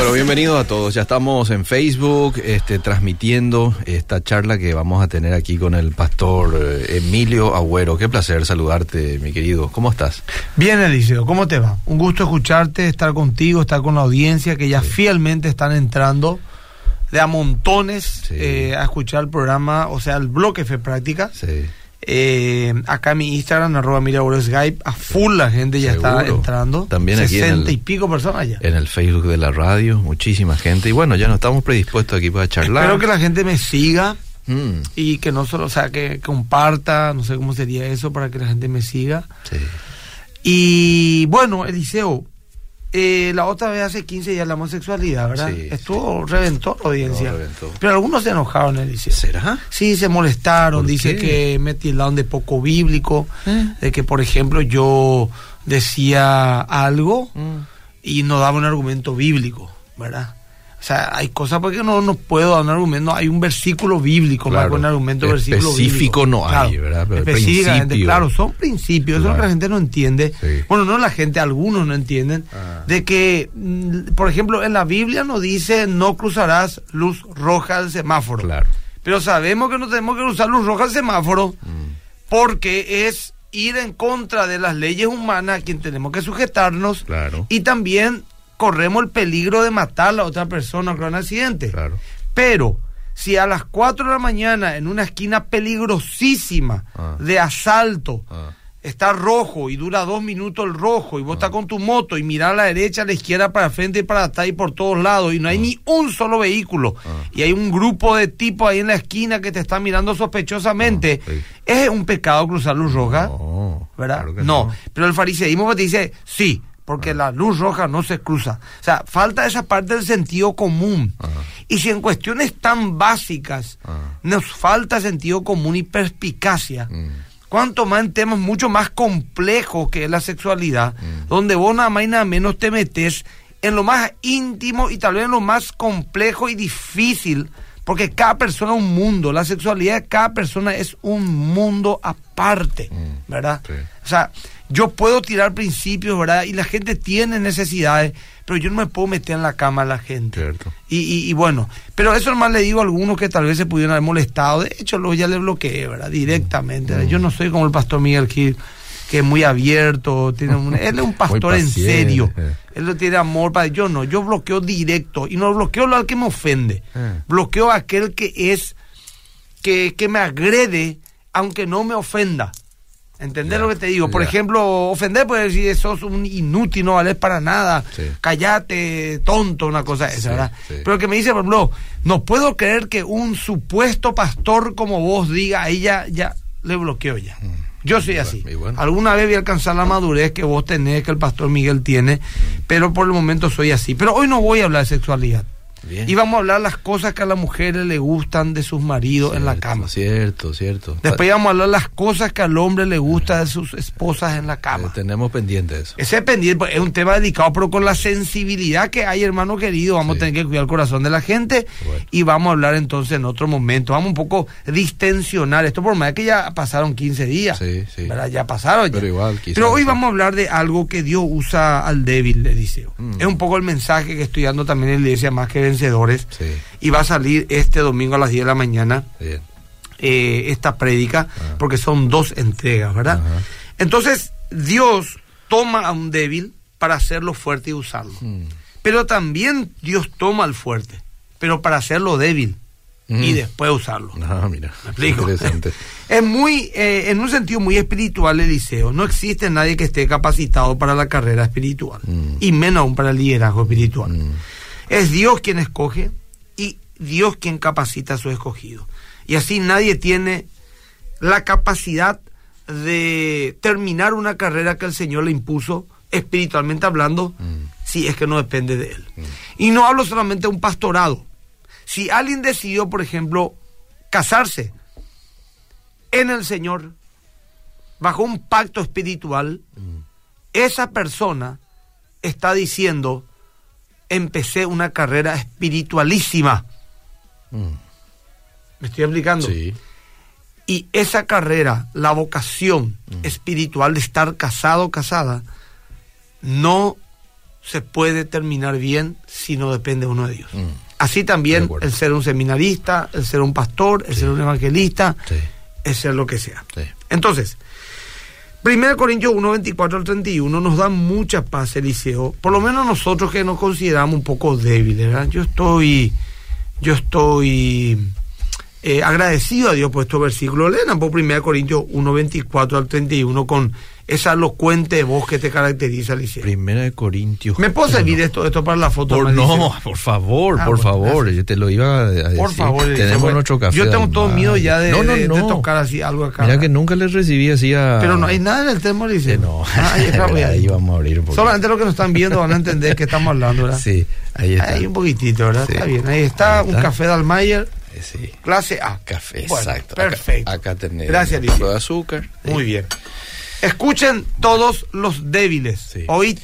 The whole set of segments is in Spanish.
Bueno, bienvenidos a todos. Ya estamos en Facebook este, transmitiendo esta charla que vamos a tener aquí con el pastor eh, Emilio Agüero. Qué placer saludarte, mi querido. ¿Cómo estás? Bien, Eliseo, ¿cómo te va? Un gusto escucharte, estar contigo, estar con la audiencia que ya fielmente están entrando de a montones Sí. eh, a escuchar el programa, o sea, el bloque Fe Práctica. Sí. Eh, acá mi Instagram, arroba Mira Skype, a full la gente ya está entrando. También aquí en 60 el- y pico personas ya. En el Facebook de la radio, muchísima gente. Y bueno, ya no estamos predispuestos aquí para charlar. Espero que la gente me siga Mm, y que no solo, o sea, que comparta, no sé cómo sería eso para que la gente me siga. sí. Y bueno, Eliseo, eh, la otra vez hace 15 días la homosexualidad, ¿verdad? Sí, Estuvo, reventó la audiencia. No, reventó. Pero algunos se enojaron, Eliseo. ¿Será? Sí, se molestaron, ¿Por dice qué? que me tildaron de poco bíblico, ¿Eh? de que, por ejemplo, yo decía algo Mm. y no daba un argumento bíblico, ¿verdad? O sea, hay cosas porque no, no puedo dar un argumento, hay un versículo bíblico, más Claro. que un argumento versículo Específico bíblico. no hay, ¿verdad? Pero Específicamente, principio. claro, son principios, eso es lo que la gente no entiende. Sí. Bueno, no la gente, algunos no entienden, Ah. de que, mm, por ejemplo, en la Biblia nos dice no cruzarás luz roja del semáforo. Claro. Pero sabemos que no tenemos que cruzar luz roja del semáforo Mm. porque es ir en contra de las leyes humanas a quien tenemos que sujetarnos Claro. y también corremos el peligro de matar a la otra persona con un accidente. Claro. Pero si a las 4 de la mañana en una esquina peligrosísima Ah. de asalto Ah. está rojo y dura dos minutos el rojo y vos estás con tu moto y mirás a la derecha, a la izquierda, para frente y para atrás y por todos lados y no hay ni un solo vehículo Ah. y hay un grupo de tipos ahí en la esquina que te están mirando sospechosamente, Ah, sí. ¿es un pecado cruzar luz roja? No, ¿verdad? claro que no. pero el fariseísmo te dice sí, porque la luz roja no se cruza. O sea, falta esa parte del sentido común. Y si en cuestiones tan básicas nos falta sentido común y perspicacia, Mm. cuanto más en temas mucho más complejos que es la sexualidad, Mm. donde vos nada más y nada menos te metes en lo más íntimo y tal vez en lo más complejo y difícil, porque cada persona es un mundo, la sexualidad de cada persona es un mundo aparte, Mm. ¿verdad? Sí. O sea, yo puedo tirar principios, ¿verdad? Y la gente tiene necesidades, pero yo no me puedo meter en la cama a la gente. Cierto. Y, y- y bueno, pero eso nomás le digo a algunos que tal vez se pudieran haber molestado. De hecho, luego ya le bloqueé, ¿verdad? Directamente. Mm. Yo no soy como el pastor Miguel Gil, que es muy abierto. Tiene un- él es un pastor en serio. Él no tiene amor para. Yo no, yo bloqueo directo. Y no bloqueo lo al que me ofende. Eh. Bloqueo a aquel que es. Que, que me agrede, aunque no me ofenda. ¿Entendés lo que te digo? Por ejemplo, ofender puede decir sos un inútil, no vales para nada, Sí. callate, tonto, una cosa de esa, Sí, ¿verdad? sí. Pero que me dice, por ejemplo, no puedo creer que un supuesto pastor como vos diga, ahí ya, ya le bloqueo ya. Yo soy así. bueno. Alguna vez voy a alcanzar la madurez que vos tenés, que el pastor Miguel tiene, pero por el momento soy así. Pero hoy no voy a hablar de sexualidad. Bien. Y vamos a hablar las cosas que a las mujeres le gustan de sus maridos en la cama. Cierto, cierto. Después vamos a hablar las cosas que al hombre le gusta de sus esposas en la Eh, cama. tenemos pendiente eso. Ese pendiente es un tema delicado, pero con la sensibilidad que hay, hermano querido, vamos Sí. a tener que cuidar el corazón de la gente Bueno. y vamos a hablar entonces en otro momento. Vamos un poco distensionar esto, por más que ya pasaron 15 días. Sí, sí. ¿verdad? Ya pasaron. ya. Pero igual, quizás, Pero hoy sí. vamos a hablar de algo que Dios usa al débil, Eliseo. Mm. Es un poco el mensaje que estoy dando también en la iglesia Más que Vencedores. Sí. Y va a salir este domingo a las 10 de la mañana eh, esta prédica, Ah. porque son dos entregas, ¿verdad? Ajá. Entonces, Dios toma a un débil para hacerlo fuerte y usarlo. Mm. Pero también Dios toma al fuerte, pero para hacerlo débil y Mm. después usarlo. Ah, mira. ¿Me explico? Interesante. Es muy, eh, en un sentido muy espiritual, Eliseo. No existe nadie que esté capacitado para la carrera espiritual, Mm. y menos aún para el liderazgo espiritual. Mm. Es Dios quien escoge y Dios quien capacita a su escogido. Y así nadie tiene la capacidad de terminar una carrera que el Señor le impuso, espiritualmente hablando, Mm. si es que no depende de Él. Y no hablo solamente de un pastorado. Si alguien decidió, por ejemplo, casarse en el Señor, bajo un pacto espiritual, Mm. esa persona está diciendo, empecé una carrera espiritualísima. Mm. ¿Me estoy explicando? Sí. Y esa carrera, la vocación espiritual de estar casado o casada, no se puede terminar bien si no depende uno de Dios. Mm. Así también el ser un seminarista, el ser un pastor, el ser un evangelista, Sí, el ser lo que sea. sí. Entonces, 1 Corintios 1, 24 al 31 nos da mucha paz, Eliseo. Por lo menos nosotros que nos consideramos un poco débiles, ¿verdad? Yo estoy, yo estoy eh, agradecido a Dios por estos versículos. Lean por 1 Corintios 1, 24 al 31 con esa elocuente voz que te caracteriza, Eliseo. Primera de Corintios. ¿Me puedo servir esto, esto para la foto? Por, no, Eliseo? por favor, Ah, por bueno, favor. gracias. Yo te lo iba a decir. Por favor, Eliseo, Tenemos porque nuestro café. Yo tengo todo miedo ya de, no, no, de- de no. tocar así algo acá. Mira que nunca le recibí así a. Pero no hay nada en el tema, Eliseo. Sí, no. Ah, ahí está, vamos a abrir. porque- Solamente los que nos están viendo van a entender que estamos hablando, ¿verdad? Sí, ahí está. Ahí un poquito, ¿verdad? Sí. Está bien. Ahí está, Ahí un café de Almayer, Eh, Sí. clase A. Café, Bueno, exacto. Acá- Perfecto. Acá, tenemos Gracias, un Alicia. de azúcar. Muy bien. Escuchen todos los débiles. Sí. Oíd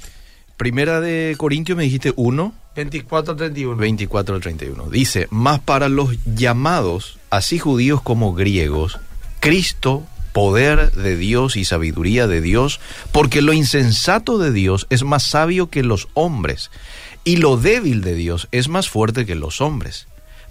Primera de Corintios me dijiste 1, 24 a 31. 24 al 31. Dice, más para los llamados, así judíos como griegos, Cristo, poder de Dios y sabiduría de Dios, porque lo insensato de Dios es más sabio que los hombres, y lo débil de Dios es más fuerte que los hombres.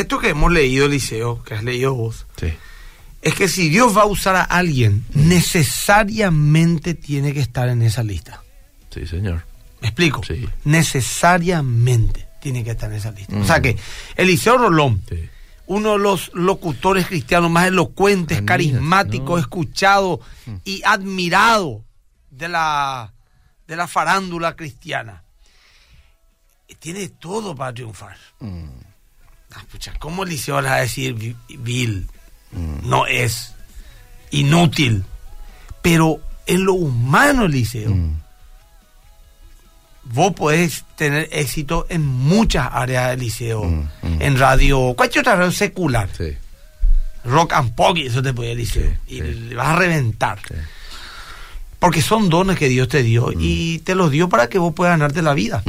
esto que hemos leído, Eliseo, que has leído vos, Sí. es que si Dios va a usar a alguien, necesariamente tiene que estar en esa lista. Sí, señor. ¿Me explico? Sí. Necesariamente tiene que estar en esa lista. O sea que Eliseo Rolón, Sí. uno de los locutores cristianos más elocuentes, Amigas, carismáticos, no. escuchado Mm. y admirado de la, de la farándula cristiana. Tiene todo para triunfar. Mm, Ah, pucha, ¿Cómo Eliseo le va a decir vi- vil? mm, No es inútil. Pero en lo humano, Eliseo, mm. vos podés tener éxito en muchas áreas del liceo, Mm, mm. en radio, cualquier otra radio secular, Sí. rock and pop, eso te puede Sí, y sí. le vas a reventar. Porque son dones que Dios te dio Mm. y te los dio para que vos puedas ganarte la vida.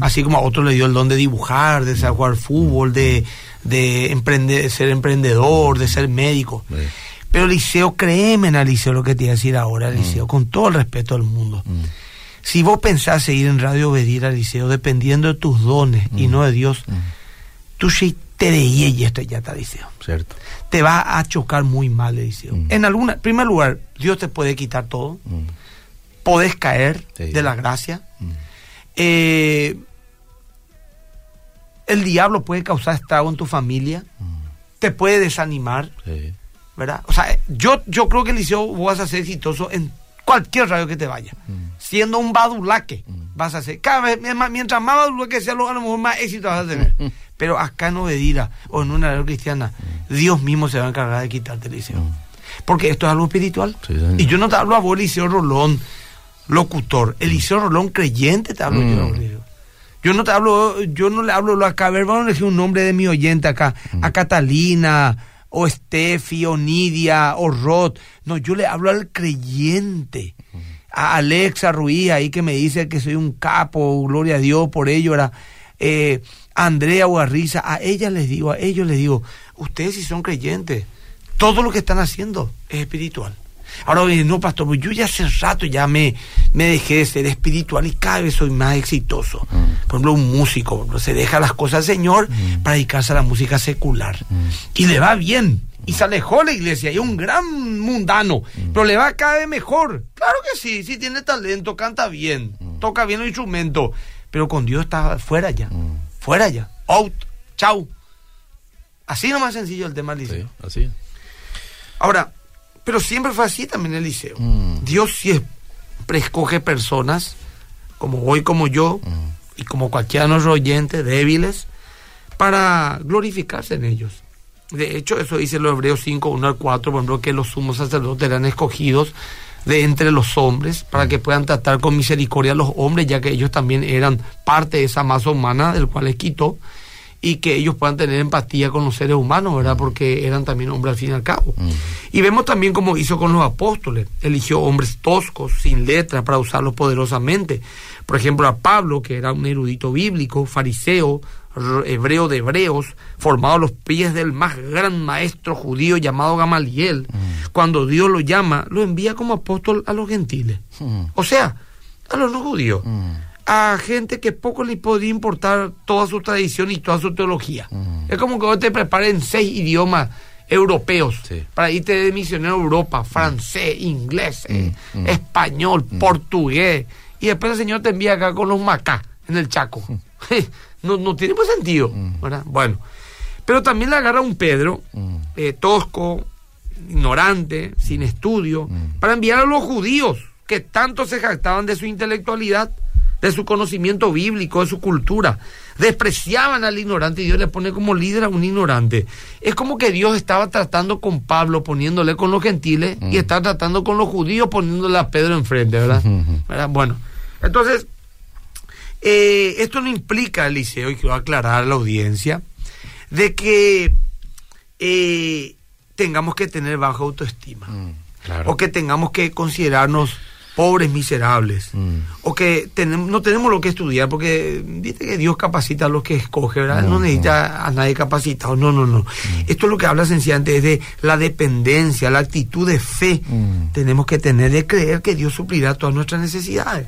Así como a otros le dio el don de dibujar, de saber jugar fútbol, de, de emprender, ser emprendedor, de ser médico. Pero Liceo, créeme en Liceo lo que te iba a decir ahora, Liceo, con todo el respeto del mundo. Mm. Si vos pensás seguir en Radio Obedir al Liceo dependiendo de tus dones y Mm. no de Dios, Mm. tú sí te reí y esto ya está Liceo. Cierto. Te va a chocar muy mal, Liceo. Mm. En alguna, primer lugar, Dios te puede quitar todo, Mm. Podés caer Sí. de la gracia. Mm. Eh, el diablo puede causar estrago en tu familia, Mm. te puede desanimar, Sí. ¿verdad? O sea, yo, yo creo que Liceo vos vas a ser exitoso en cualquier radio que te vaya. Mm. Siendo un badulaque, vas a ser. Cada vez, mientras más badulaque sea, lo- a lo mejor más éxito vas a tener. Pero acá en Obedira o en una radio cristiana, Dios mismo se va a encargar de quitarte el Liceo. Porque esto es algo espiritual. Sí, y yo no te hablo a vos, Liceo Rolón, locutor. Eliseo Rolón, creyente, te hablo Mm. yo. Eliseo. Yo no te hablo, yo no le hablo acá. A ver, vamos a elegir un nombre de mi oyente acá. Mm. A Catalina, o Steffi, o Nidia, o Rod. No, yo le hablo al creyente. Mm. A Alexa Ruiz, ahí que me dice que soy un capo, gloria a Dios por ello, era eh, Andrea Guarriza, a ellas les digo, a ellos les digo, ustedes si son creyentes, todo lo que están haciendo es espiritual. Ahora oye, no, pastor, pues yo ya hace rato ya me, me dejé de ser espiritual y cada vez soy más exitoso. Mm. Por ejemplo, un músico por ejemplo, se deja las cosas al Señor Mm. para dedicarse a la música secular. Mm. Y le va bien. Y se alejó de la iglesia y es un gran mundano, pero le va cada vez mejor. Claro que sí, sí tiene talento, canta bien, toca bien el instrumento, pero con Dios está fuera ya, fuera ya, out, chau. Así nomás sencillo el tema del Sí, liceo. así. Ahora, pero siempre fue así también el liceo. Mm. Dios siempre escoge personas como hoy, como yo, Mm. y como cualquiera de nuestros oyentes, débiles, para glorificarse en ellos. De hecho, eso dice los Hebreos 5, 1 al 4, por ejemplo, que los sumos sacerdotes eran escogidos de entre los hombres para que puedan tratar con misericordia a los hombres, ya que ellos también eran parte de esa masa humana del cual les quitó. Y que ellos puedan tener empatía con los seres humanos, ¿verdad? Porque eran también hombres al fin y al cabo. Y vemos también como hizo con los apóstoles. Eligió hombres toscos, sin letras, para usarlos poderosamente. Por ejemplo, a Pablo, que era un erudito bíblico, fariseo, hebreo de hebreos, formado a los pies del más gran maestro judío llamado Gamaliel. Cuando Dios lo llama, lo envía como apóstol a los gentiles. O sea, a los no judíos a gente que poco le podía importar toda su tradición y toda su teología. Mm. Es como que vos te preparen seis idiomas europeos para irte de misionero a Europa, francés, inglés, eh, mm, mm. español, portugués, y después el Señor te envía acá con los macá en el Chaco. no, no tiene pues sentido, Bueno, pero también le agarra un Pedro, eh, tosco, ignorante, sin estudio, para enviar a los judíos que tanto se jactaban de su intelectualidad de su conocimiento bíblico, de su cultura. Despreciaban al ignorante y Dios le pone como líder a un ignorante. Es como que Dios estaba tratando con Pablo, poniéndole con los gentiles, y mm. está tratando con los judíos, poniéndole a Pedro enfrente, ¿verdad? Bueno, entonces, eh, esto no implica, Eliseo, y quiero aclarar a la audiencia, de que eh, tengamos que tener baja autoestima. Mm, o que tengamos que considerarnos pobres miserables, mm. o que tenemos, no tenemos lo que estudiar, porque viste que Dios capacita a los que escoge, ¿verdad? No, necesita a nadie capacitado, no, no, no. Mm. Esto es lo que habla sencillamente es de la dependencia, la actitud de fe. Mm. Tenemos que tener de creer que Dios suplirá todas nuestras necesidades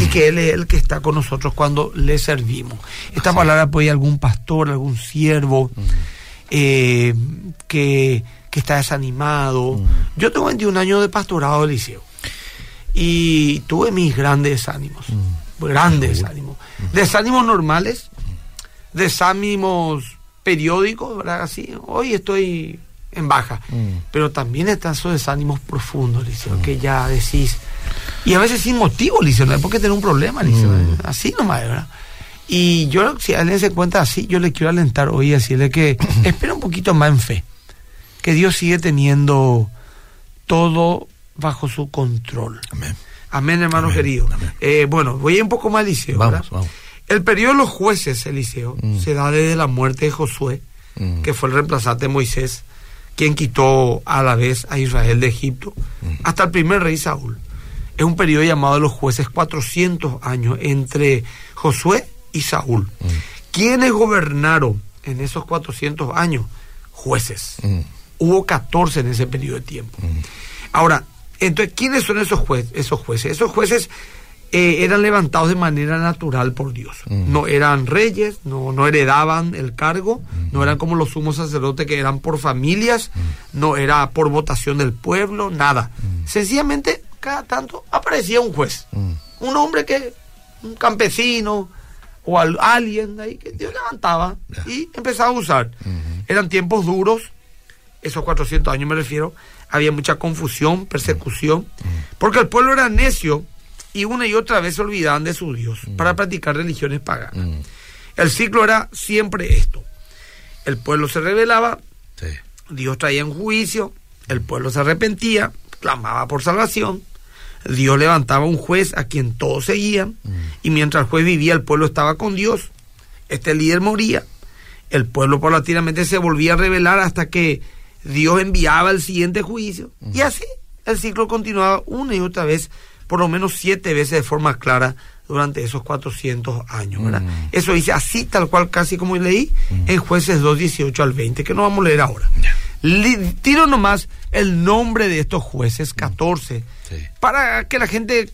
y que Él es el que está con nosotros cuando le servimos. Esta palabra puede algún pastor, algún siervo eh, que, que está desanimado. Yo tengo 21 años de pastorado de liceo y tuve mis grandes ánimos, mm. grandes ánimos. Mm. Desánimos normales, desánimos periódicos, ¿verdad? Así, hoy estoy en baja, mm. pero también están esos desánimos profundos, Liceo, que ya decís, y a veces sin motivo, Liceo, no hay por qué tener un problema, Liceo, así nomás, ¿verdad? Y yo, si alguien se cuenta así, yo le quiero alentar hoy y decirle que espera un poquito más en fe, que Dios sigue teniendo todo bajo su control. Amén. Amén, hermano querido. Eh, bueno, voy a ir un poco más, Eliseo. Vamos, vamos. El periodo de los jueces, Eliseo, mm. se da desde la muerte de Josué, mm. que fue el reemplazante de Moisés, quien quitó a la vez a Israel de Egipto, mm. hasta el primer rey Saúl. Es un periodo llamado de los jueces, 400 años entre Josué y Saúl. ¿Quiénes gobernaron en esos 400 años? Jueces. Hubo 14 en ese periodo de tiempo. Ahora, entonces, ¿quiénes son esos, jueces? esos jueces? Esos jueces eh, eran levantados de manera natural por Dios. No eran reyes, no, no heredaban el cargo, no eran como los sumos sacerdotes que eran por familias, no era por votación del pueblo, nada. Sencillamente, cada tanto aparecía un juez, un hombre que, un campesino o alguien ahí que Dios levantaba y empezaba a usar. Eran tiempos duros, esos 400 años me refiero, había mucha confusión, persecución, porque el pueblo era necio y una y otra vez se olvidaban de su Dios para practicar religiones paganas. El ciclo era siempre esto. El pueblo se rebelaba, Dios traía un juicio, el pueblo se arrepentía, clamaba por salvación, Dios levantaba un juez a quien todos seguían, y mientras el juez vivía, el pueblo estaba con Dios, este líder moría, el pueblo paulatinamente se volvía a rebelar hasta que Dios enviaba el siguiente juicio. Y así el ciclo continuaba una y otra vez, por lo menos siete veces de forma clara durante esos 400 años. Eso dice así, tal cual, casi como leí, en jueces 2, 18 al 20, que no vamos a leer ahora. tiro nomás el nombre de estos jueces, 14, para que la gente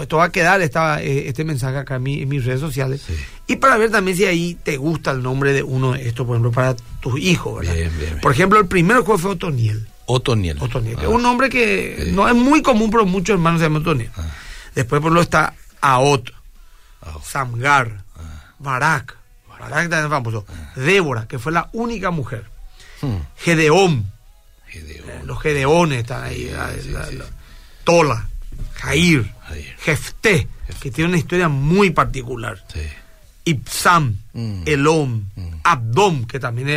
esto va a quedar esta, eh, este mensaje acá en, mis redes sociales. Y para ver también si ahí te gusta el nombre de uno de estos, por ejemplo, para tus hijos. Por ejemplo, el primer juego fue Otoniel. Otoniel. Otoniel. Es un nombre que no es muy común, pero muchos hermanos se llaman Otoniel. Ah. Después, por ejemplo, está Aot, Samgar, ah. Barak. Barak también famoso. Ah. Débora, que fue la única mujer. Hmm. Gedeón. Gedeón. los Gedeones están ahí. Tola. Jair, Jefté, que tiene una historia muy particular. Sí. Ipsam, mm. Elom, mm. Abdom, que también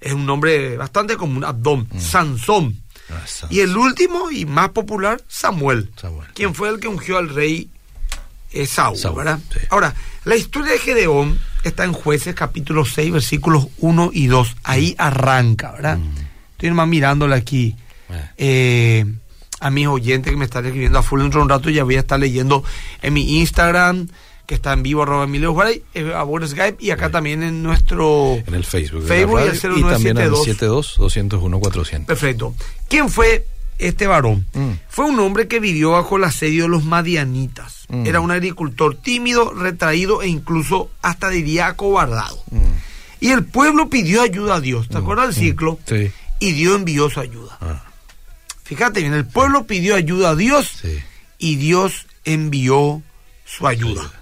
es, un nombre bastante común, Abdom, mm. Sansón. Ah, y el último y más popular, Samuel, quien fue el que ungió al rey eh, Saúl, ¿verdad? Ahora, la historia de Gedeón está en Jueces capítulo 6, versículos 1 y 2. Ahí arranca, ¿verdad? Estoy nomás mirándole aquí eh, a mis oyentes que me están escribiendo a full dentro de un rato. Ya voy a estar leyendo en mi Instagram, que está en vivo, arroba Emilio Juárez, eh, a buen Skype, y acá también en nuestro... En el Facebook. Facebook y, el y también en el 72-201-400. Perfecto. ¿Quién fue este varón? Mm. Fue un hombre que vivió bajo el asedio de los madianitas. Mm. Era un agricultor tímido, retraído e incluso hasta diría acobardado. Mm. Y el pueblo pidió ayuda a Dios. ¿Te acuerdas del ciclo? Sí. Y Dios envió su ayuda. Ah, Fíjate bien, el pueblo pidió ayuda a Dios sí. y Dios envió su ayuda.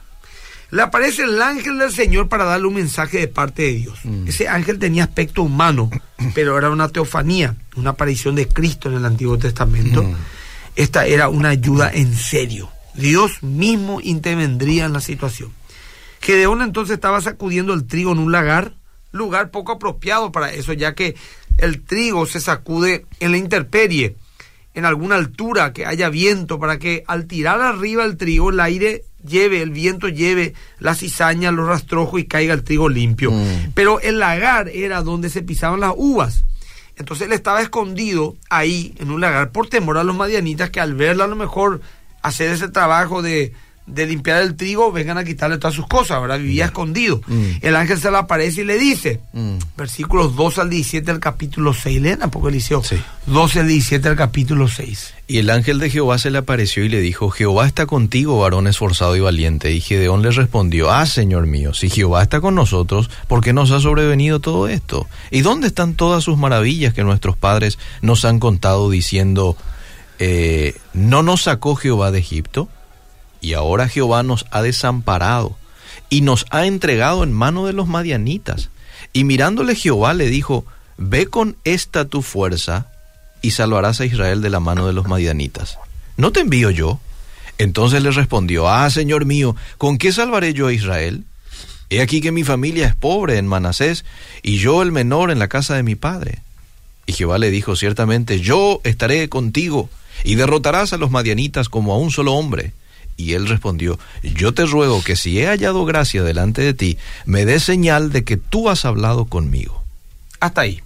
Le aparece el ángel del Señor para darle un mensaje de parte de Dios. Mm. Ese ángel tenía aspecto humano, pero era una teofanía, una aparición de Cristo en el Antiguo Testamento. Mm. Esta era una ayuda en serio. Dios mismo intervendría en la situación. Gedeón entonces estaba sacudiendo el trigo en un lagar, lugar poco apropiado para eso, ya que el trigo se sacude en la intemperie, en alguna altura, que haya viento, para que al tirar arriba el trigo, el aire lleve, el viento lleve la cizaña, los rastrojos y caiga el trigo limpio. Mm. Pero el lagar era donde se pisaban las uvas. Entonces él estaba escondido ahí en un lagar por temor a los madianitas que al verlo a lo mejor hacer ese trabajo de, de limpiar el trigo vengan a quitarle todas sus cosas, ¿verdad? Vivía escondido. Mm. El ángel se le aparece y le dice, Mm. versículos 12 al 17 del capítulo 6, leen tampoco Eliseo, Sí. 12 al 17 del capítulo 6. Y el ángel de Jehová se le apareció y le dijo, Jehová está contigo, varón esforzado y valiente. Y Gedeón le respondió, Ah, Señor mío, si Jehová está con nosotros, ¿por qué nos ha sobrevenido todo esto? ¿Y dónde están todas sus maravillas que nuestros padres nos han contado diciendo, eh, ¿no nos sacó Jehová de Egipto? Y ahora Jehová nos ha desamparado y nos ha entregado en mano de los madianitas. Y mirándole Jehová le dijo, Ve con esta tu fuerza y salvarás a Israel de la mano de los madianitas. ¿No te envío yo? Entonces le respondió, Ah, Señor mío, ¿con qué salvaré yo a Israel? He aquí que mi familia es pobre en Manasés y yo el menor en la casa de mi padre. Y Jehová le dijo, ciertamente yo estaré contigo y derrotarás a los madianitas como a un solo hombre. Y él respondió, yo te ruego que si he hallado gracia delante de ti, me des señal de que tú has hablado conmigo. Hasta ahí.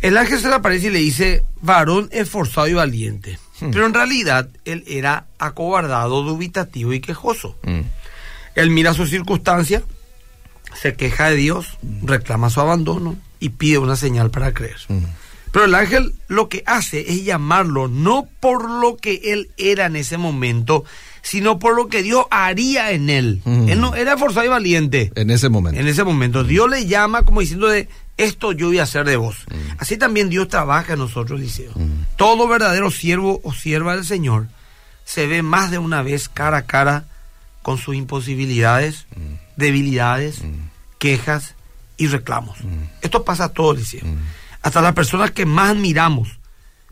El ángel se le aparece y le dice, varón esforzado y valiente. Hmm. Pero en realidad él era acobardado, dubitativo y quejoso. Mm, Él mira su circunstancia, se queja de Dios, reclama su abandono y pide una señal para creer. mm, Pero el ángel lo que hace es llamarlo no por lo que él era en ese momento, sino por lo que Dios haría en él. Mm. Él no era esforzado y valiente. En ese momento. En ese momento Dios le llama como diciendo de esto yo voy a hacer de vos. Mm. Así también Dios trabaja en nosotros, Liceo. Todo verdadero siervo o sierva del Señor se ve más de una vez cara a cara con sus imposibilidades, Mm. debilidades, quejas y reclamos. Esto pasa a todos, Liceo. Hasta las personas que más admiramos.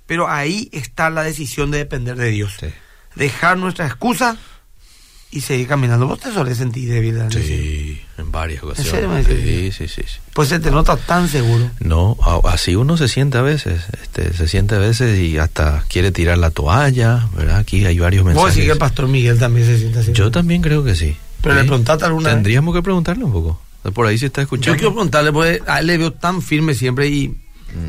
Pero ahí está la decisión de depender de Dios. Sí. Dejar nuestra excusa y seguir caminando. ¿Vos te solés sentir débil? Sí, en varias ocasiones. serio sí, sí, sí, sí. Pues se te nota tan seguro. No, a- así uno se siente a veces, este, se siente a veces y hasta quiere tirar la toalla, ¿verdad? Aquí hay varios Vos mensajes. decís que el pastor Miguel también se siente así. Yo también creo que sí. Pero Sí. le preguntaste alguna vez. Tendríamos que preguntarle un poco. Por ahí se está Yo escuchando. quiero preguntarle, porque a él le veo tan firme siempre y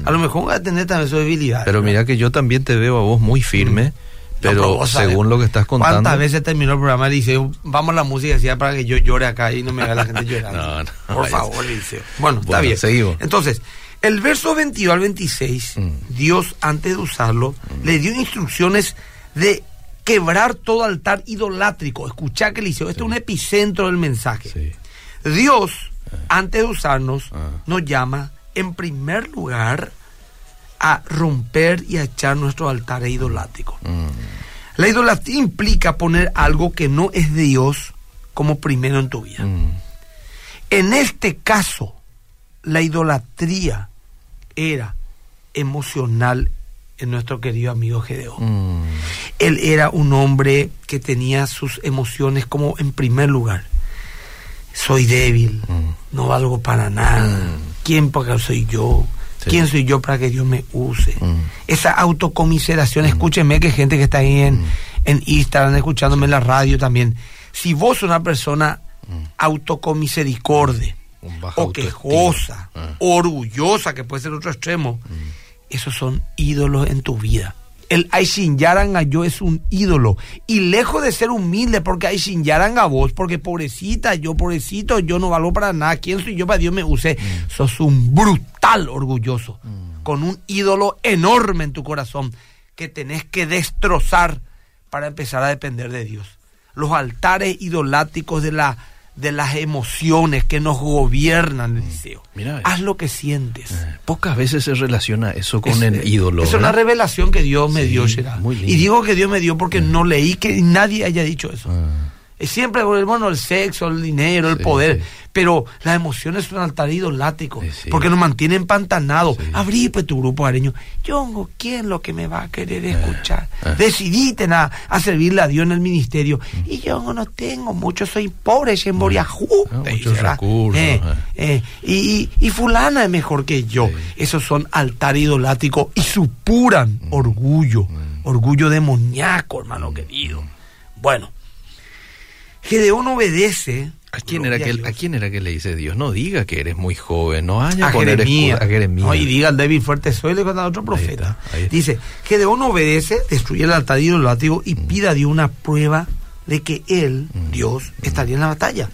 a lo mejor va a tener también su debilidad. Mm. Pero mira que yo también te veo a vos muy firme, pero pero según lo que estás contando. ¿Cuántas veces terminó el programa dice, vamos a la música decía para que yo llore acá y no me vea la gente llorando? No, no, Por favor, Liceo. Bueno, está bien. seguimos. Entonces, el verso 22 al 26, Mm. Dios, antes de usarlo, le dio instrucciones de quebrar todo altar idolátrico. Escuchá que Liceo, este es un epicentro del mensaje. Sí. Dios, antes de usarnos, Ah. nos llama, en primer lugar, a romper y a echar nuestros altares idolátricos. Mm, La idolatría implica poner algo que no es de Dios como primero en tu vida. mm, En este caso, la idolatría era emocional en nuestro querido amigo Gedeón. mm, Él era un hombre que tenía sus emociones como en primer lugar. Soy débil, Mm. no valgo para nada. ¿Quién porque soy yo? Sí. ¿Quién soy yo para que Dios me use? Mm. Esa autocomiseración, escúcheme que gente que está ahí en, en Instagram, escuchándome en la radio también. Si vos sos una persona autocomisericordia, Un baja o quejosa, Ah. orgullosa, que puede ser otro extremo, esos son ídolos en tu vida. El Aishinyaranga yo es un ídolo. Y lejos de ser humilde, porque Aishinyaranga vos, porque pobrecita, yo pobrecito, yo no valgo para nada. ¿Quién soy yo para Dios me use? Sos un brutal orgulloso, con un ídolo enorme en tu corazón, que tenés que destrozar para empezar a depender de Dios. Los altares idoláticos de la de las emociones que nos gobiernan, Eliseo. Mira, Haz lo que sientes. Eh, Pocas veces se relaciona eso con Es- el ídolo. Es una revelación que Dios me Sí, dio, Gerard. Y digo que Dios me dio porque no leí que nadie haya dicho eso. Ah. Siempre, bueno, el sexo, el dinero, el Sí, poder. sí. Pero las emociones son un altar idolático. Sí, sí. Porque nos mantienen empantanados. Sí. Abrí pues tu grupo areño. Yo, ¿quién lo que me va a querer escuchar? eh. A, a servirle a Dios en el ministerio. Y yo no tengo mucho, soy pobre, en Boriajú. Ah, Eh, eh. eh, y, y- y fulana es mejor que yo. Esos son altar idolático y supuran orgullo, orgullo demoníaco, hermano querido. Bueno, Gedeón obedece. ¿A quién, era que. ¿A quién era que le dice Dios? No diga que eres muy joven, no vaya a poner Jeremías. excusa- a Jeremías. No, y diga al débil fuerte soy, le cuenta a otro profeta. está, ahí está. Dice, Gedeón obedece, destruye el altar idolático y pida a Dios una prueba de que él, Mm. Dios, estaría en la batalla.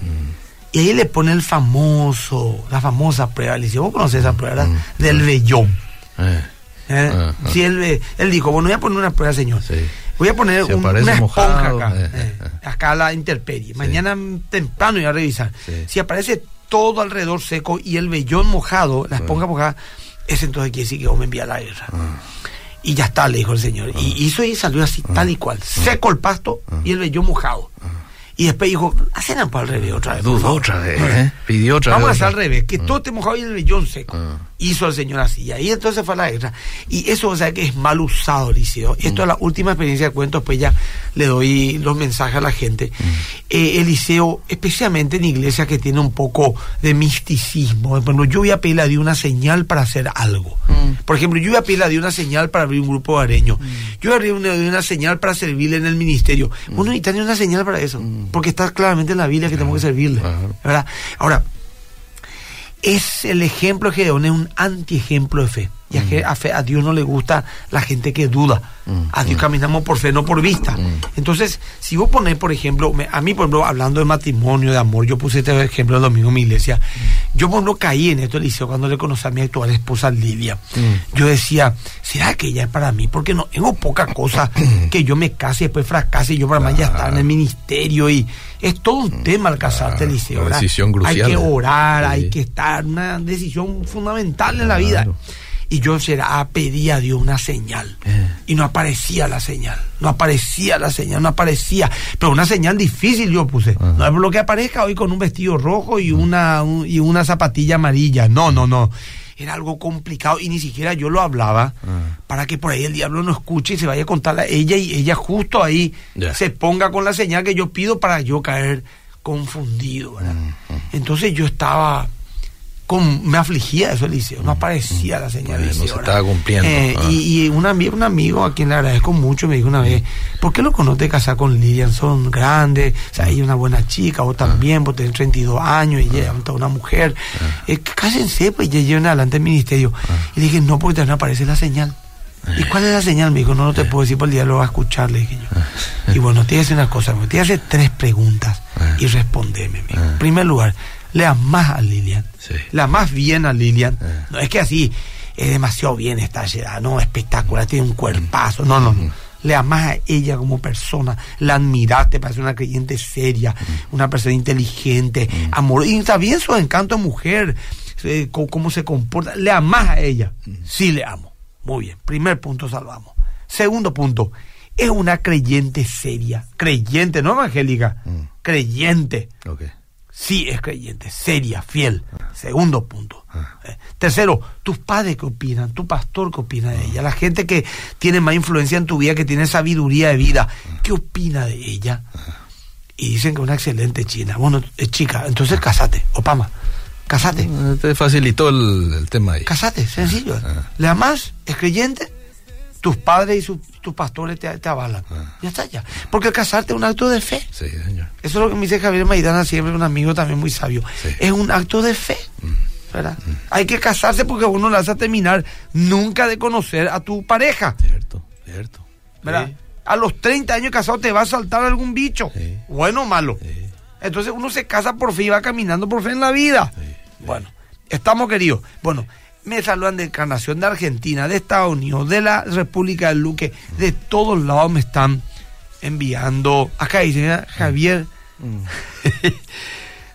Y ahí le pone el famoso, la famosa prueba. Le dice, vos conocés esa prueba del vellón. Eh, ¿eh? Ah, ah. Si él, él dijo, bueno, voy a poner una prueba, señor. Sí. Voy a poner un- una esponja mojado, acá, eh, eh, eh, acá a la interperie. Mañana temprano voy a revisar. Sí. Si aparece todo alrededor seco y el vellón mojado, la Ah. esponja mojada, ese entonces quiere decir que vos me envías a la guerra. Y ya está, le dijo el Señor. Ah. Y hizo y salió así, tal y cual. Seco el pasto y el vellón mojado. Y después dijo, hacen para al revés otra vez. Dudó favor". otra vez, ¿eh? Pidió otra Vamos a vez. hacer al revés, que todo esté mojado y el vellón seco. Hizo el Señor así. Y ahí entonces fue a la guerra. Y eso, o sea, que es mal usado, Eliseo. Esto es la última experiencia que cuento, pues ya le doy los mensajes a la gente. Eh, Eliseo, especialmente en iglesias que tiene un poco de misticismo. Bueno, yo voy a pedirle a Dios una señal para hacer algo. Por ejemplo, yo voy a pedirle a Dios una señal para abrir un grupo de areños. Yo voy a abrir una, una señal para servirle en el ministerio. Uno necesita una señal para eso. Porque está claramente en la Biblia que tenemos que servirle. Ahora, es el ejemplo de Gedeón, es un antiejemplo de fe. Y a, Mm. Je- a fe- a Dios no le gusta la gente que duda. A Dios caminamos por fe, no por vista. Mm. Entonces, si vos ponés, por ejemplo, me- a mí, por ejemplo, hablando de matrimonio, de amor, yo puse este ejemplo el domingo en mi iglesia. Mm. Yo, por ejemplo, caí en esto, Eliseo, cuando le conocí a mi actual esposa Lidia. Mm. Yo decía, ¿será que ella es para mí? Porque no tengo poca cosa que yo me case y después fracase y yo para más ya estar en el ministerio. y Es todo un tema al casarte, Claro, Eliseo. Hay que orar, Sí. hay que estar, una decisión fundamental en la vida. Y yo será, pedía a Dios una señal. Eh. Y no aparecía la señal. No aparecía la señal, no aparecía. Pero una señal difícil yo puse. Ajá. No es lo que aparezca hoy con un vestido rojo y una, un- y una zapatilla amarilla. No, no, no. Era algo complicado y ni siquiera yo lo hablaba Ah. para que por ahí el diablo no escuche y se vaya a contarle a ella y ella justo ahí se ponga con la señal que yo pido para yo caer confundido. Entonces yo estaba con, me afligía eso, Eliseo. No aparecía la señal. Eh, estaba cumpliendo. Eh, Ah. Y, y un, ami- un amigo a quien le agradezco mucho me dijo una vez, ¿por qué loco no te casas con Lilian? Son grandes, o sea, ella es una buena chica, vos también, vos tenés 32 años, y ella es una mujer. Eh, cásense, pues ya lleven adelante el ministerio. Y le dije, no, porque no aparece la señal. ¿Y cuál es la señal? Me dijo, no, no te puedo decir, por el día lo va a escuchar, le dije yo. Y bueno, te voy a decir una cosa, te voy a hacer tres preguntas y respondeme, me. En primer lugar, le más a Lilian. Sí. La más bien a Lilian. Eh. No es que así es demasiado bien esta llegada, no, espectacular, tiene un cuerpazo. No, no, no. Le amás a ella como persona, la admiraste, parece una creyente seria, una persona inteligente, amor. Y también su encanto de mujer, eh, cómo se comporta. Le amás a ella. Sí, le amo. Muy bien. Primer punto, salvamos. Segundo punto, es una creyente seria. Creyente, no evangélica. Creyente. Sí, es creyente, seria, fiel. Segundo punto. Eh, tercero, tus padres qué opinan, tu pastor qué opina de ella, la gente que tiene más influencia en tu vida, que tiene sabiduría de vida, ¿qué opina de ella? Y dicen que es una excelente china. Bueno, es chica, entonces casate, Opama, casate, Te facilitó el, el tema ahí. casate, sencillo. ¿Le amas? ¿Es creyente? Tus padres y su- tus pastores te, te avalan. Ah. Ya está, ya. Porque casarte es un acto de fe. Sí, señor. Eso es lo que me dice Javier Maidana siempre, un amigo también muy sabio. Sí. Es un acto de fe. ¿verdad? Hay que casarse porque uno le hace terminar nunca de conocer a tu pareja. Cierto, cierto. ¿verdad? Sí, A los 30 años casado te va a saltar algún bicho. Sí. Bueno o malo. sí, Entonces uno se casa por fe y va caminando por fe en la vida. sí. Bueno, estamos queridos. Bueno, me saludan de Encarnación de Argentina, de Estados Unidos, de la República del Luque, de todos lados me están enviando. Acá dice, Javier.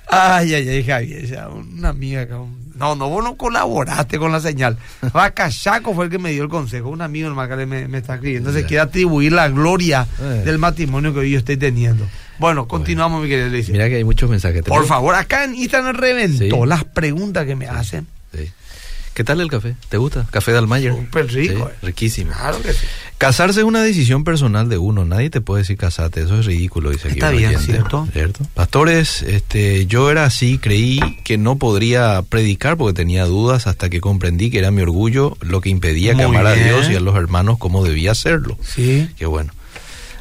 ay, ay, ay, Javier, ya, una amiga acá. un- No, no, vos no colaboraste con la señal. Vacachaco fue el que me dio el consejo. Un amigo nomás que me, me está escribiendo. Se Ya. quiere atribuir la gloria Eh. del matrimonio que hoy yo estoy teniendo. Bueno, continuamos, mi querido Eliseo. Mira que hay muchos mensajes. Por favor, acá en Instagram reventó Sí. las preguntas que me hacen. Sí. ¿Qué tal el café? ¿Te gusta? Café de Almayer. Súper rico, Sí, eh. riquísimo. Claro que sí. Casarse es una decisión personal de uno. Nadie te puede decir casate. Eso es ridículo, dice aquí. Está un bien. ¿cierto? ¿Cierto? Pastores, este, yo era así, creí que no podría predicar porque tenía dudas hasta que comprendí que era mi orgullo lo que impedía que amara a bien. Dios y a los hermanos como debía hacerlo. Sí. Qué bueno.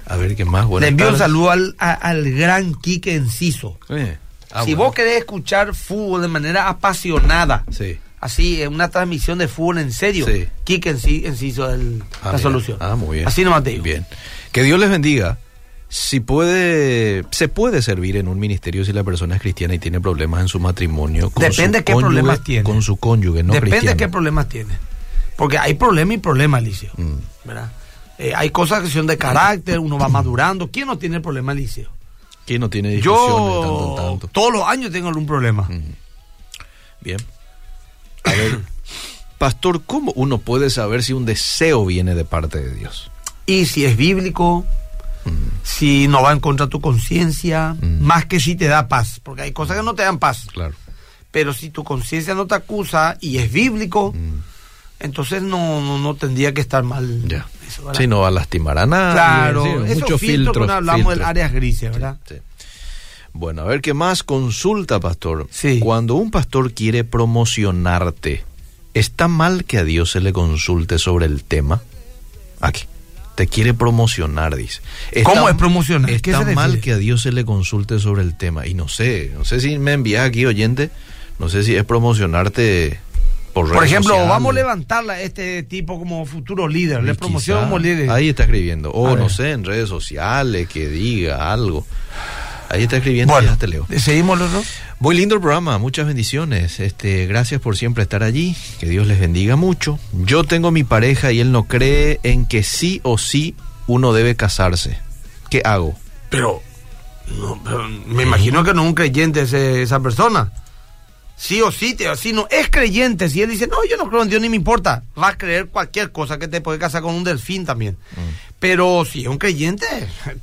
A ver, ¿qué más? Buenas Le envío un saludo al, a- al gran Quique Enciso. Eh, ah, si bueno. vos querés escuchar fútbol de manera apasionada, Sí. Así, en una transmisión de fútbol en serio, Sí. Quique Enci- Enciso es el- Ah, la mira. solución. Ah, muy bien. Así nomás te digo. Bien. Que Dios les bendiga. Si puede, se puede servir en un ministerio si la persona es cristiana y tiene problemas en su matrimonio. Con Depende su qué cónyuge- problemas tiene. Con su cónyuge, no Depende de cristiano. qué problemas tiene. Porque hay problema y problema, Alicia. Mm. ¿verdad? Eh, hay cosas que son de carácter, uno va madurando. ¿Quién no tiene problema, Alicia? ¿Quién no tiene discusiones tanto Yo en tanto? todos los años tengo algún problema. Mm. Bien. A ver, pastor, ¿cómo uno puede saber si un deseo viene de parte de Dios? Y si es bíblico, si no va en contra de tu conciencia, Mm. más que si te da paz, porque hay cosas que no te dan paz. Claro. Pero si tu conciencia no te acusa y es bíblico, Mm. entonces no, no, no tendría que estar mal. Ya. Si no va a lastimar a nadie. Claro, sí, esos muchos filtros filtros. cuando hablamos filtros. del áreas grises, ¿verdad? Sí. Bueno, a ver qué más consulta, pastor. Sí. Cuando un pastor quiere promocionarte, ¿está mal que a Dios se le consulte sobre el tema? Aquí. Te quiere promocionar, dice. Está- ¿Cómo es promocionar? ¿Qué Está mal que a Dios se le consulte sobre el tema. Y no sé, no sé si me envías aquí, oyente, no sé si es promocionarte por Por ejemplo, sociales. vamos a levantarla a este tipo como futuro líder, le promociono como líder. Ahí está escribiendo. A O no ver. sé, en redes sociales, que diga algo. Ahí está escribiendo, bueno, ya te leo. seguimos los dos. Muy lindo el programa, muchas bendiciones. Este, gracias por siempre estar allí. Que Dios les bendiga mucho. Yo tengo mi pareja y él no cree en que sí o sí uno debe casarse. ¿Qué hago? Pero, no, pero me imagino que no es un creyente esa persona. Sí o sí, te- si no es creyente, si él dice, no, yo no creo en Dios ni me importa, va a creer cualquier cosa que te puede casar con un delfín también. Pero si es un creyente,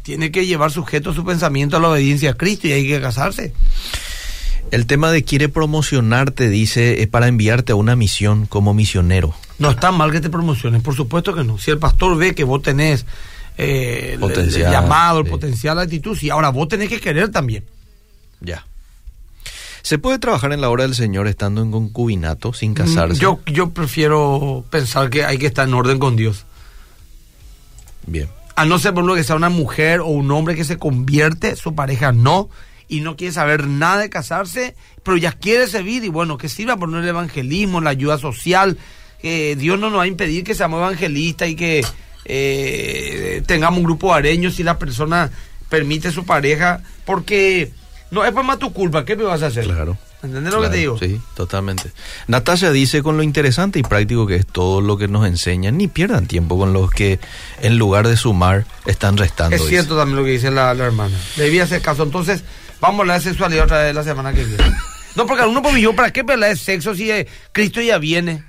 tiene que llevar sujeto su pensamiento a la obediencia a Cristo y hay que casarse. El tema de quiere promocionarte, dice, es para enviarte a una misión como misionero. No está mal que te promociones, por supuesto que no. Si el pastor ve que vos tenés eh, el- el, Potencial, llamado, el sí. potencial, la actitud, sí, ahora vos tenés que querer también. Ya. ¿Se puede trabajar en la obra del Señor estando en concubinato sin casarse? Mm, Yo, yo prefiero pensar que hay que estar en orden con Dios. Bien. A no ser por lo que sea una mujer o un hombre que se convierte, su pareja no, y no quiere saber nada de casarse, pero ya quiere servir y bueno, que sirva por el evangelismo, la ayuda social. que Dios no nos va a impedir que seamos evangelistas y que eh, tengamos un grupo de areños si la persona permite a su pareja, porque no es por más tu culpa, ¿qué me vas a hacer? Claro. ¿Entendés lo que te digo? Sí, totalmente. Natasha dice con lo interesante y práctico que es todo lo que nos enseñan, ni pierdan tiempo con los que en lugar de sumar están restando. Es dice. cierto también lo que dice la, la hermana. Debía hacer caso. Entonces, vamos a hablar de sexualidad otra vez la semana que viene. No, porque uno por millón, ¿para qué hablar de sexo si eh, Cristo ya viene?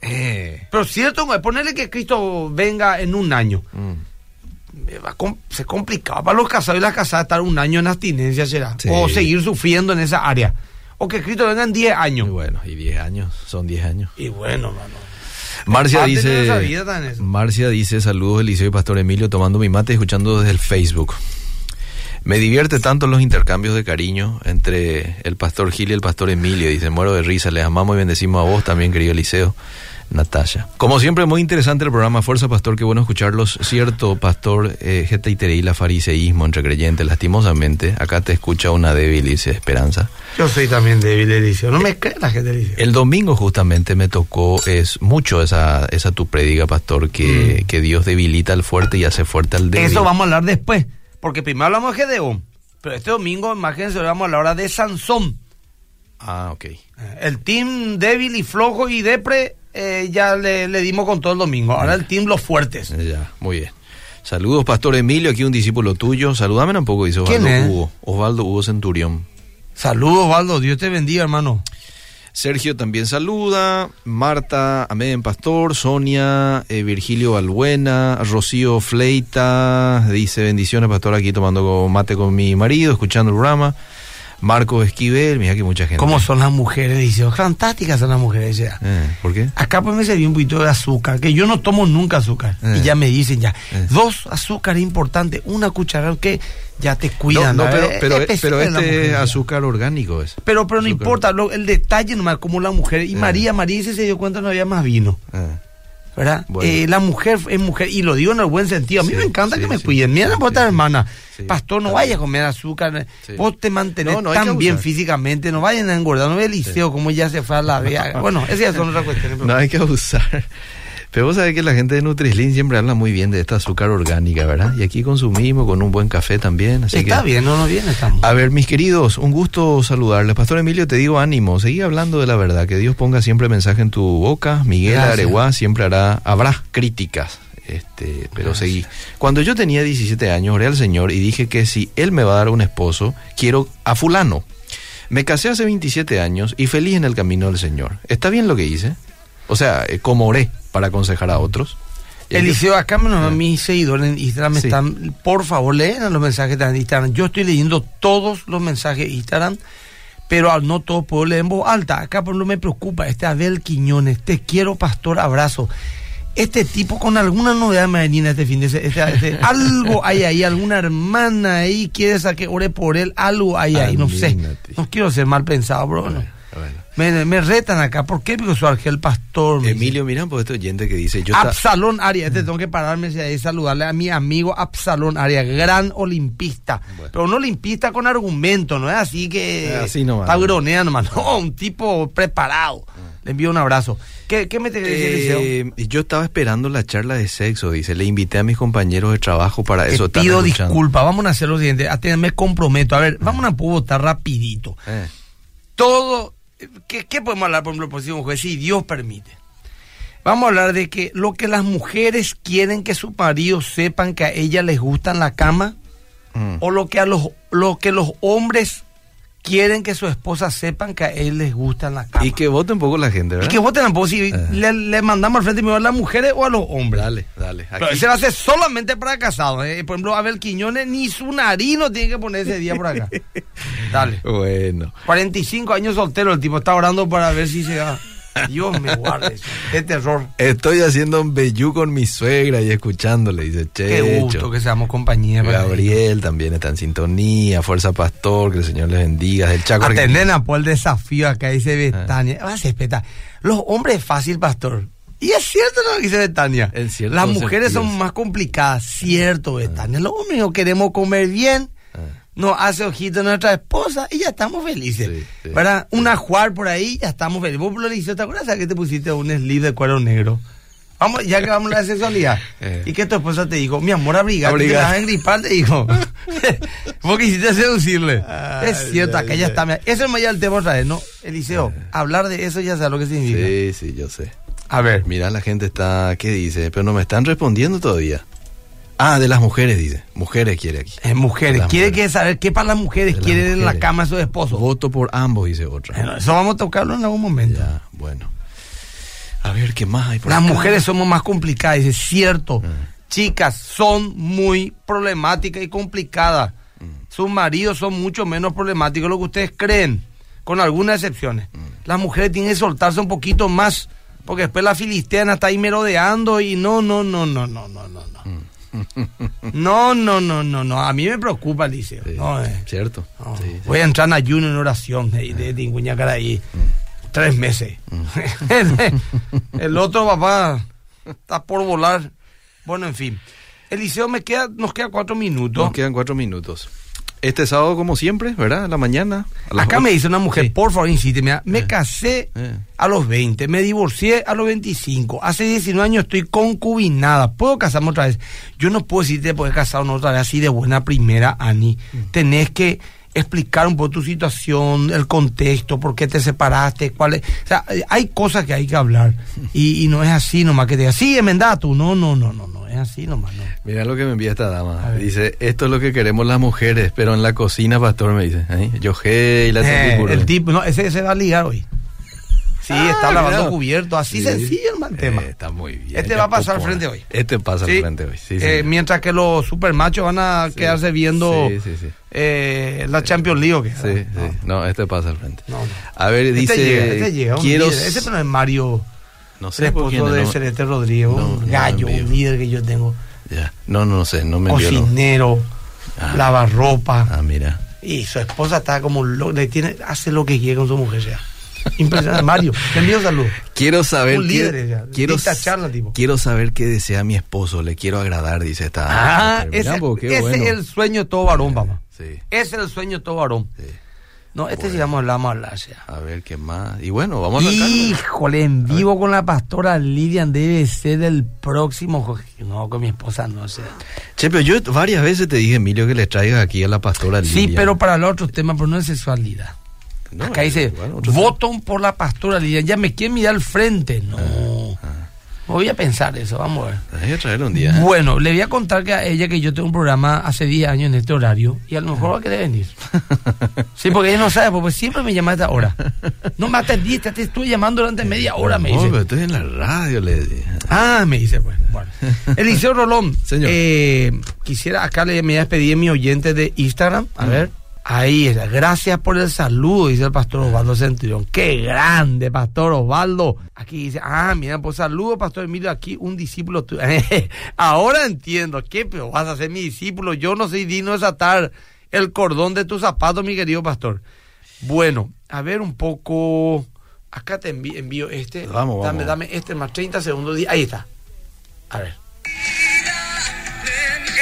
Eh, Pero cierto, ponerle que Cristo venga en un año. mm, Va a com- ser complicado para los casados y las casadas estar un año en abstinencia, será. Sí. O seguir sufriendo en esa área. O que Cristo venga en 10 y años. bueno, y 10 años, son 10 años. Y bueno, mano. Marcia dice. Marcia dice, saludos Eliseo y Pastor Emilio, tomando mi mate y escuchando desde el Facebook. Me divierte tanto los intercambios de cariño entre el Pastor Gil y el Pastor Emilio. Dice, muero de risa, les amamos y bendecimos a vos también, querido Eliseo. Natasha. Como siempre, muy interesante el programa Fuerza Pastor, qué bueno escucharlos. Cierto, Pastor, eh, Geta y la fariseísmo entre creyentes, lastimosamente. Acá te escucha una débil, dice Esperanza. Yo soy también débil. No me la gente, Eliseo. El domingo justamente me tocó, es mucho esa, esa tu prediga, Pastor, que, Mm. que Dios debilita al fuerte y hace fuerte al débil. Eso vamos a hablar después, porque primero hablamos de Gedeón, pero este domingo, imagínense, vamos a hablar ahora de Sansón. Ah, ok. El team débil y flojo y depre eh, ya le, le dimos con todo el domingo. Ahora el team los fuertes. Ya, muy bien. Saludos, Pastor Emilio, aquí un discípulo tuyo. Saludame un poco, dice ¿Quién Osvaldo es? Hugo. Osvaldo Hugo Centurión. Saludos, Osvaldo. Dios te bendiga, hermano. Sergio también saluda, Marta Amén Pastor, Sonia, eh, Virgilio Balbuena, Rocío Fleita, dice bendiciones Pastor aquí tomando mate con mi marido, escuchando el programa, Marco Esquivel, mira que mucha gente. ¿Cómo son las mujeres? Dice, fantásticas son las mujeres. Eh, ¿Por qué? Acá pues me serví un poquito de azúcar, que yo no tomo nunca azúcar. Eh. Y ya me dicen ya, Eh. dos azúcares importantes, una cucharada que ya te cuidan. no, pero, Eh, pero, la este mujer, azúcar orgánico es. Pero, pero no Azúcar. importa, lo- el detalle nomás, como la mujer. Y Eh. María, María se dio cuenta no había más vino. Eh, ¿Verdad? Bueno. Eh, la mujer es mujer, y lo digo en el buen sentido. A mí Sí, me encanta sí, que me sí, cuiden. Mira sí, otra hermana. Pastor, no vayas a comer azúcar. Vos te mantenés No, no tan bien físicamente. No vayan a engordar. No ve Eliseo como ya se fue a la vea. Bueno, esas son otras cuestiones. pero- No hay que abusar. Pero vos sabés que la gente de Nutrislim siempre habla muy bien de esta azúcar orgánica, ¿verdad? Y aquí consumimos con un buen café también. Así Está que... bien, no, no bien estamos. A ver, mis queridos, un gusto saludarles. Pastor Emilio, te digo ánimo, seguí hablando de la verdad, que Dios ponga siempre mensaje en tu boca. Miguel Gracias. Areguá siempre hará, habrá críticas, este, pero Gracias. seguí. Cuando yo tenía 17 años, oré al Señor y dije que si Él me va a dar un esposo, quiero a fulano. Me casé hace 27 años y feliz en el camino del Señor. ¿Está bien lo que hice? O sea, eh, como oré para aconsejar a otros. Eliseo, acá me- Ah. mis seguidores en Instagram Sí. están, por favor, leen los mensajes en Instagram. Yo estoy leyendo todos los mensajes de Instagram, pero al no todos puedo leer en voz alta. Acá por lo me preocupa, este Abel Quiñones, te quiero pastor, abrazo. Este tipo con alguna novedad me venía este fin de se- este- este- algo hay ahí, alguna hermana ahí quiere que ore por él, algo hay ahí, no sé. No quiero ser mal pensado, bro. no. Bueno. Me, me retan acá, ¿por qué? Porque soy Argel Pastor. Emilio, mira por este oyente que dice, yo Absalón Arias, este tengo que pararme y saludarle a mi amigo Absalón Arias, gran olimpista. Bueno. Pero un olimpista con argumento, no es así que Eh, así nomás. está gronea nomás, no, un tipo preparado. Le envío un abrazo. ¿Qué, qué me te? Eh, yo estaba esperando la charla de sexo, dice. Le invité a mis compañeros de trabajo para Te eso. pido disculpas, vamos a hacer lo siguiente, me comprometo. A ver, vamos a votar rapidito. Eh, todo, ¿qué, qué podemos hablar, por ejemplo, próximo jueves? Si Dios permite. Vamos a hablar de que lo que las mujeres quieren que sus maridos sepan que a ellas les gusta en la cama, mm. o lo que a los, lo que los hombres quieren que sus esposas sepan que a él les gusta en la cama. Y que vote un poco la gente, Y ¿verdad? que voten tampoco si Eh. le, le mandamos al frente a las mujeres o a los hombres. Dale, dale. Pero Aquí- ese va a ser solamente para casados. ¿eh? Por ejemplo, Abel Quiñones ni su nariz no tiene que poner ese día por acá. Dale. Bueno. 45 años soltero, el tipo está orando para ver si se da. Dios me guarde. Qué terror. Estoy haciendo un bellú con mi suegra y escuchándole, dice Qué Checho. gusto que seamos compañía. para Gabriel también está en sintonía. Fuerza Pastor, que el Señor les bendiga. Del Chaco Atenden a por el desafío acá, dice Ah. Betania. Va a ser espeta- Los hombres es fácil, pastor. Y es cierto lo que dice Betania. Las mujeres son más complicadas. Cierto, Betania. Lo único queremos comer bien. Nos hace ojito nuestra esposa y ya estamos felices. Sí, sí. ¿Verdad? Una juar por ahí, ya estamos felices. Vos, Floricio, ¿te acuerdas que te pusiste un slip de cuero negro? Vamos, ya que vamos a la sexualidad. Eh. Y que tu esposa te dijo, mi amor, abrigate, te vas a engripar, te dijo. Vos quisiste seducirle. Ay, es cierto, acá ay, ya ay. está. mira, Eso es allá del tema otra vez, ¿no? Eliseo, hablar de eso ya sabes lo que significa. Sí, sí, yo sé. A ver. Mira, la gente está, ¿qué dice? Pero no me están respondiendo todavía. Ah, de las mujeres, dice. Mujeres quiere aquí. Mujeres, quiere mujeres. que saber qué para las mujeres De las quieren en la cama a sus esposos. Voto por ambos, dice otra. Bueno, eso vamos a tocarlo en algún momento. Ya, bueno. A ver, ¿qué más hay por Las acá? mujeres somos más complicadas, dice, cierto. Mm. Chicas, son muy problemáticas y complicadas. Mm. Sus maridos son mucho menos problemáticos de lo que ustedes creen, con algunas excepciones. Mm. Las mujeres tienen que soltarse un poquito más, porque después la filisteana está ahí merodeando y no, no, no, no, no, no, no. No. No, no, no, no, no. A mí me preocupa, Eliseo. Sí, No, eh. Cierto. No, Sí, sí. Voy a entrar en ayuno en oración de, de, de Inguñacaray. Mm. tres meses. el otro papá está por volar. Bueno, en fin. Eliseo, me queda, nos queda cuatro minutos. Nos quedan cuatro minutos. Este sábado, como siempre, ¿verdad? A la mañana. a Acá me dice una mujer, Sí. por favor, insíteme. Me Eh. casé Eh. a los 20, me divorcié a los 25. Hace 19 años estoy concubinada. ¿Puedo casarme otra vez? Yo no puedo decirte puedes casar una otra vez así de buena primera, Ani. Mm. Tenés que explicar un poco tu situación, el contexto, por qué te separaste, cuál es. O sea, eh, hay cosas que hay que hablar. Y, y no es así nomás que te digas, sí, enmendá tú. No, no, no, no, no. Es así nomás, no. Mira lo que me envía esta dama. Dice, esto es lo que queremos las mujeres, pero en la cocina, pastor, me dice. ¿eh? Yo hey, la Eh, el tipo, no, ese se va a ligar hoy. Sí, Ah, está lavando mira. cubiertos, así Sí. sencillo el mal tema. Eh, está muy bien. Este ya va a pasar al frente ¿eh? hoy. Este pasa Sí. al frente hoy. Sí, Eh, mientras que los supermachos van a quedarse viendo eh, la Champions League. ¿o qué? Sí, no, sí. No, este pasa al frente. no, no. A ver, dice. este llega, este llega, quiero. Ese no es Mario, No el sé por quién esposo de Celeste Rodríguez, un gallo, un líder que yo tengo, Ya. No, no, sé, no me cocinero, Ah. lavarropa. Ah, mira. Y su esposa está como, lo- le tiene, hace lo que quiere con su mujer ya. Impresionante. Mario, te envío saludos. Quiero saber Un qué- líder quiero charla, tipo. quiero saber qué desea mi esposo, le quiero agradar, dice esta. Ah, mujer. ese, Mirá, po, qué ese bueno. es el sueño de todo varón, papá. Sí, Ese es el sueño de todo varón. sí. No, este Bueno. sí vamos a hablar, vamos a ver qué más. Y bueno, vamos a. Híjole, en vivo con la pastora Lilian debe ser el próximo. No, con mi esposa no sé. Che, pero yo varias veces te dije, Emilio, que le traigas aquí a la pastora Sí, Lilia. pero para los otros temas, pero no es sexualidad. No, Acá dice, otro- votan por la pastora Lilian. Ya me quieren mirar al frente. No. Ah, Voy a pensar eso, vamos a ver. Traerlo un día. ¿eh? Bueno, le voy a contar que a ella que yo tengo un programa hace 10 años en este horario y a lo mejor va a querer venir. Sí, porque ella no sabe, porque siempre me llama a esta hora. No me atendiste, te estuve llamando durante media hora, me No, dice. pero estoy en la radio, le dije. Ah, me dice, pues. Bueno. Eliseo Rolón, Señor. eh, quisiera, acá le me voy a mi oyente de Instagram. A ver. Ahí está. Gracias por el saludo, dice el pastor Osvaldo Centurión. Qué grande, pastor Osvaldo. Aquí dice, ah, mira, pues saludo, pastor Emilio, aquí un discípulo tuyo. Ahora entiendo, ¿qué? Pero vas a ser mi discípulo. Yo no soy digno de desatar el cordón de tus zapatos, mi querido pastor. Bueno, a ver un poco. Acá te envío este. Vamos, Dame, vamos. dame este más 30 segundos. Ahí está. A ver.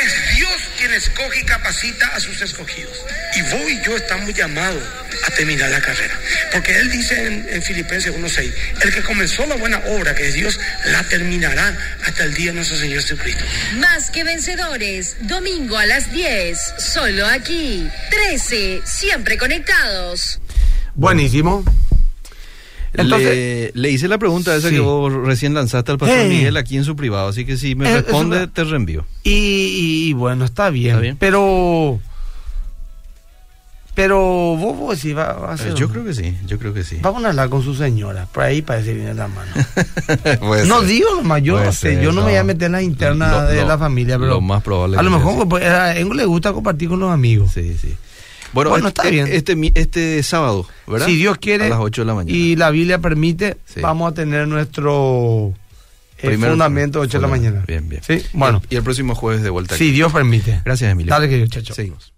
Es Dios quien escoge y capacita a sus escogidos. Y vos y yo estamos llamados a terminar la carrera. Porque Él dice en, en Filipenses 1.6, el que comenzó la buena obra, que es Dios, la terminará hasta el día de nuestro Señor Jesucristo. Más que vencedores, domingo a las 10, solo aquí. 13, siempre conectados. Buenísimo. Entonces, le, le hice la pregunta esa Sí. que vos recién lanzaste al pastor Eh. Miguel aquí en su privado, así que si me Eh, responde, te reenvío. y, y bueno, está bien. Está bien. Pero. Pero vos, vos decís, va, va a ser. Eh, Yo creo que sí, yo creo que sí. Vamos a hablar con su señora. Por ahí parece que viene la mano. No ser. digo nomás, yo Puede no sé, ser, yo no, me voy a meter en la interna Lo- de lo- la familia, pero. lo más probable A lo que mejor pues, a Engo le gusta compartir con los amigos. Sí, sí. Bueno, Bueno, este, está bien. Este, este sábado, ¿verdad? Si Dios quiere A las 8 de la mañana. y la Biblia permite, Sí. vamos a tener nuestro eh, Primero- fundamento 8 de la mañana. Bien, bien. Sí, bueno, Y el próximo jueves de vuelta. si aquí. Dios permite. Gracias, Emilio. Dale, querido chacho. Seguimos.